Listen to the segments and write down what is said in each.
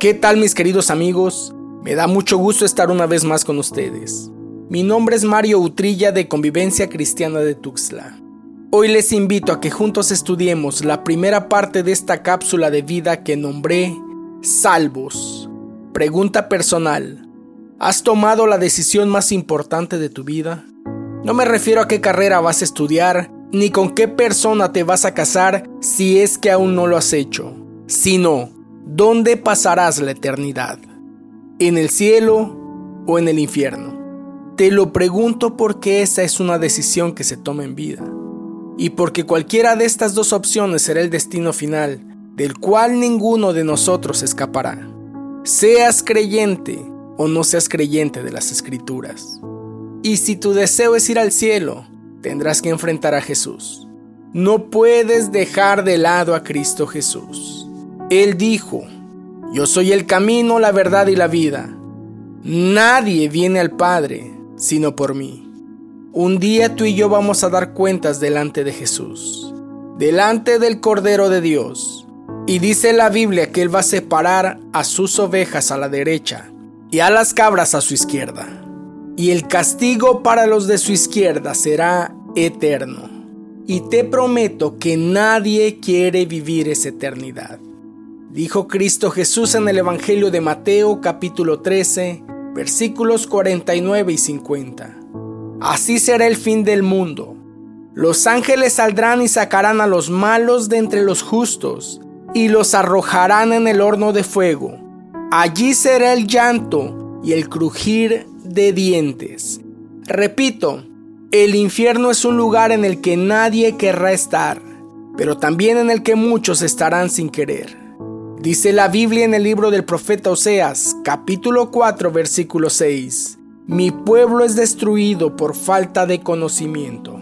¿Qué tal mis queridos amigos? Me da mucho gusto estar una vez más con ustedes. Mi nombre es Mario Utrilla de Convivencia Cristiana de Tuxtla. Hoy les invito a que juntos estudiemos la primera parte de esta cápsula de vida que nombré Salvos. Pregunta personal. ¿Has tomado la decisión más importante de tu vida? No me refiero a qué carrera vas a estudiar, ni con qué persona te vas a casar si es que aún no lo has hecho, sino ¿Dónde pasarás la eternidad? ¿En el cielo o en el infierno? Te lo pregunto porque esa es una decisión que se toma en vida. Y porque cualquiera de estas dos opciones será el destino final, del cual ninguno de nosotros escapará. Seas creyente o no seas creyente de las escrituras. Y si tu deseo es ir al cielo, tendrás que enfrentar a Jesús. No puedes dejar de lado a Cristo Jesús. Él dijo, yo soy el camino, la verdad y la vida. Nadie viene al Padre sino por mí. Un día tú y yo vamos a dar cuentas delante de Jesús, delante del Cordero de Dios. Y dice la Biblia que Él va a separar a sus ovejas a la derecha y a las cabras a su izquierda. Y el castigo para los de su izquierda será eterno. Y te prometo que nadie quiere vivir esa eternidad. Dijo Cristo Jesús en el Evangelio de Mateo capítulo 13, versículos 49 y 50. Así será el fin del mundo. Los ángeles saldrán y sacarán a los malos de entre los justos y los arrojarán en el horno de fuego. Allí será el llanto y el crujir de dientes. Repito, el infierno es un lugar en el que nadie querrá estar, pero también en el que muchos estarán sin querer. Dice la Biblia en el libro del profeta Oseas, capítulo 4, versículo 6. Mi pueblo es destruido por falta de conocimiento.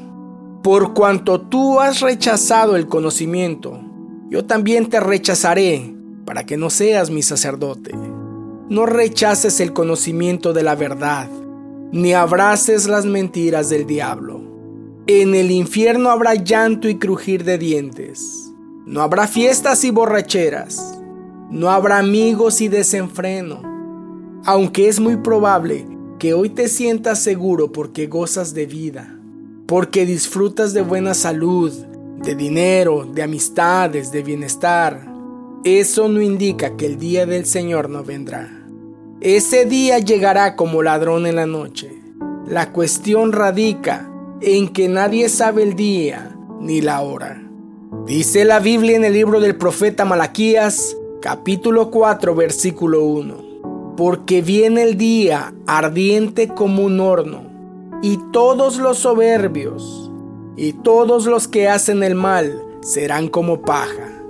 Por cuanto tú has rechazado el conocimiento, yo también te rechazaré para que no seas mi sacerdote. No rechaces el conocimiento de la verdad, ni abraces las mentiras del diablo. En el infierno habrá llanto y crujir de dientes. No habrá fiestas y borracheras no habrá amigos y desenfreno. Aunque es muy probable que hoy te sientas seguro porque gozas de vida, porque disfrutas de buena salud, de dinero, de amistades, de bienestar, eso no indica que el día del Señor no vendrá. Ese día llegará como ladrón en la noche. La cuestión radica en que nadie sabe el día ni la hora. Dice la Biblia en el libro del profeta Malaquías, capítulo 4, versículo 1. Porque viene el día ardiente como un horno, y todos los soberbios y todos los que hacen el mal serán como paja.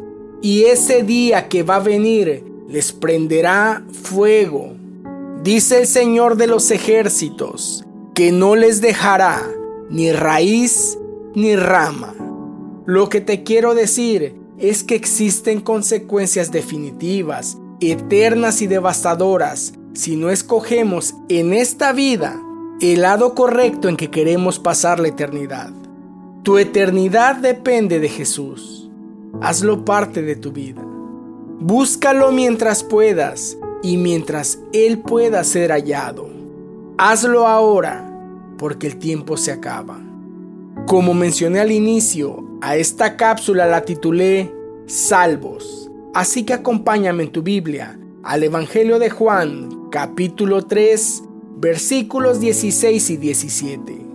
Y ese día que va a venir les prenderá fuego. Dice el Señor de los ejércitos, que no les dejará ni raíz ni rama. Lo que te quiero decir es que existen consecuencias definitivas, eternas y devastadoras si no escogemos en esta vida el lado correcto en que queremos pasar la eternidad. Tu eternidad depende de Jesús. Hazlo parte de tu vida. Búscalo mientras puedas y mientras Él pueda ser hallado. Hazlo ahora, porque el tiempo se acaba. Como mencioné al inicio, a esta cápsula la titulé Salvos. Así que acompáñame en tu Biblia al Evangelio de Juan, capítulo 3, versículos 16 y 17.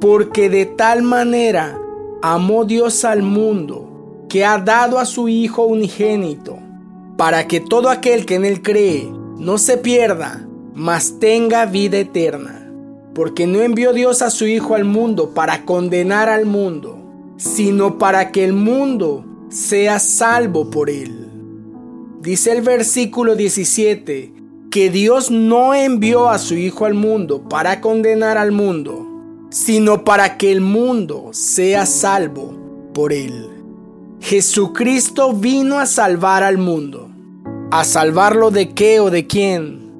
Porque de tal manera amó Dios al mundo, que ha dado a su Hijo unigénito, para que todo aquel que en él cree no se pierda, mas tenga vida eterna. Porque no envió Dios a su Hijo al mundo para condenar al mundo, sino para que el mundo sea salvo por él. Dice el versículo 17 que Dios no envió a su Hijo al mundo para condenar al mundo, sino para que el mundo sea salvo por él. Jesucristo vino a salvar al mundo. ¿A salvarlo de qué o de quién?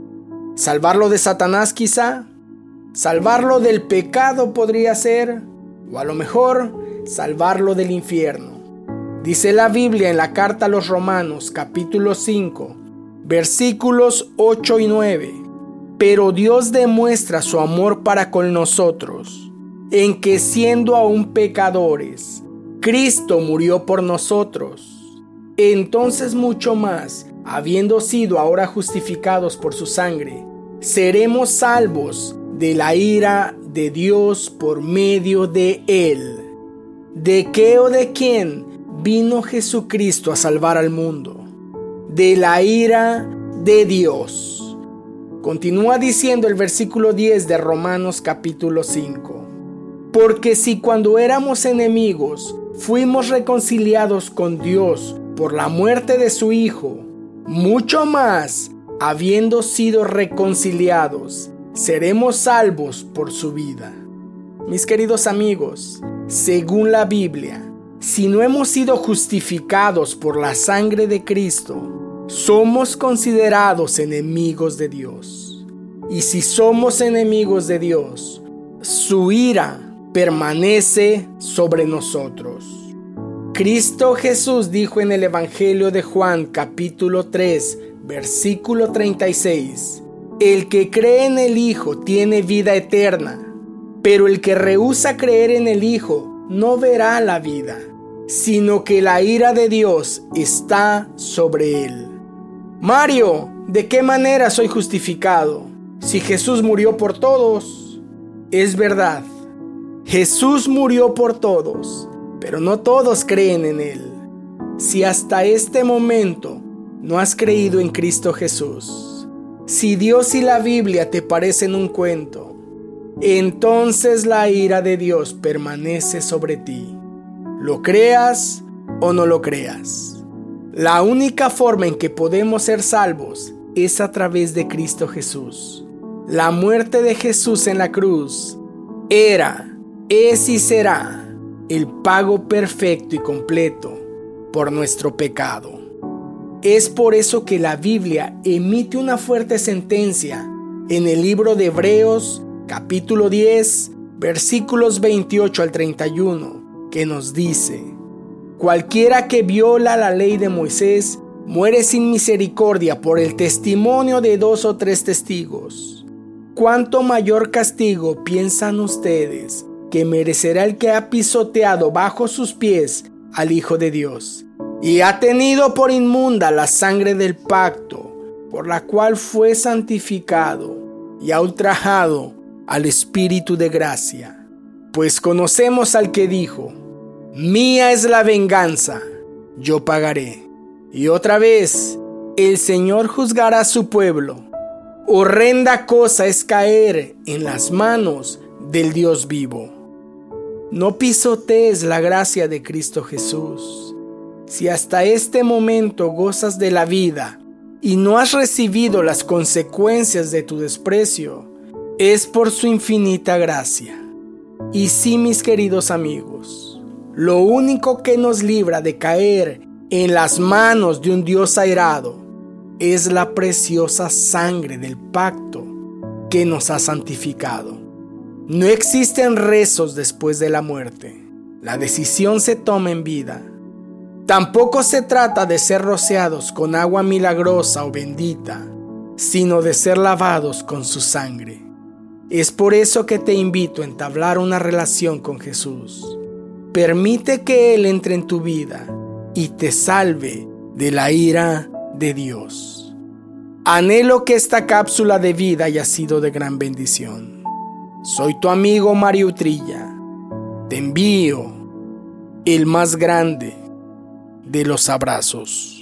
¿Salvarlo de Satanás quizá? ¿Salvarlo del pecado podría ser? O a lo mejor salvarlo del infierno. Dice la Biblia en la carta a los Romanos capítulo 5, versículos 8 y 9. Pero Dios demuestra su amor para con nosotros, en que siendo aún pecadores, Cristo murió por nosotros. Entonces mucho más, habiendo sido ahora justificados por su sangre, seremos salvos de la ira de Dios por medio de él. ¿De qué o de quién vino Jesucristo a salvar al mundo? De la ira de Dios. Continúa diciendo el versículo 10 de Romanos capítulo 5. Porque si cuando éramos enemigos fuimos reconciliados con Dios por la muerte de su Hijo, mucho más, habiendo sido reconciliados, seremos salvos por su vida. Mis queridos amigos, según la Biblia, si no hemos sido justificados por la sangre de Cristo, somos considerados enemigos de Dios. Y si somos enemigos de Dios, su ira permanece sobre nosotros. Cristo Jesús dijo en el Evangelio de Juan capítulo 3, versículo 36, El que cree en el Hijo tiene vida eterna, pero el que rehúsa creer en el Hijo no verá la vida, sino que la ira de Dios está sobre él. Mario, ¿de qué manera soy justificado? Si Jesús murió por todos, es verdad. Jesús murió por todos, pero no todos creen en Él. Si hasta este momento no has creído en Cristo Jesús, si Dios y la Biblia te parecen un cuento, entonces la ira de Dios permanece sobre ti. Lo creas o no lo creas. La única forma en que podemos ser salvos es a través de Cristo Jesús. La muerte de Jesús en la cruz era, es y será el pago perfecto y completo por nuestro pecado. Es por eso que la Biblia emite una fuerte sentencia en el libro de Hebreos capítulo 10 versículos 28 al 31 que nos dice, Cualquiera que viola la ley de Moisés muere sin misericordia por el testimonio de dos o tres testigos. ¿Cuánto mayor castigo piensan ustedes que merecerá el que ha pisoteado bajo sus pies al Hijo de Dios? y ha tenido por inmunda la sangre del pacto, por la cual fue santificado y ha ultrajado al Espíritu de gracia. Pues conocemos al que dijo, Mía es la venganza, yo pagaré. Y otra vez, el Señor juzgará a su pueblo. Horrenda cosa es caer en las manos del Dios vivo. No pisotees la gracia de Cristo Jesús si hasta este momento gozas de la vida y no has recibido las consecuencias de tu desprecio, es por su infinita gracia. Y sí, mis queridos amigos, lo único que nos libra de caer en las manos de un Dios airado es la preciosa sangre del pacto que nos ha santificado. No existen rezos después de la muerte. La decisión se toma en vida Tampoco se trata de ser rociados con agua milagrosa o bendita, sino de ser lavados con su sangre. Es por eso que te invito a entablar una relación con Jesús. Permite que Él entre en tu vida y te salve de la ira de Dios. Anhelo que esta cápsula de vida haya sido de gran bendición. Soy tu amigo Mario Trilla. Te envío el más grande de los abrazos.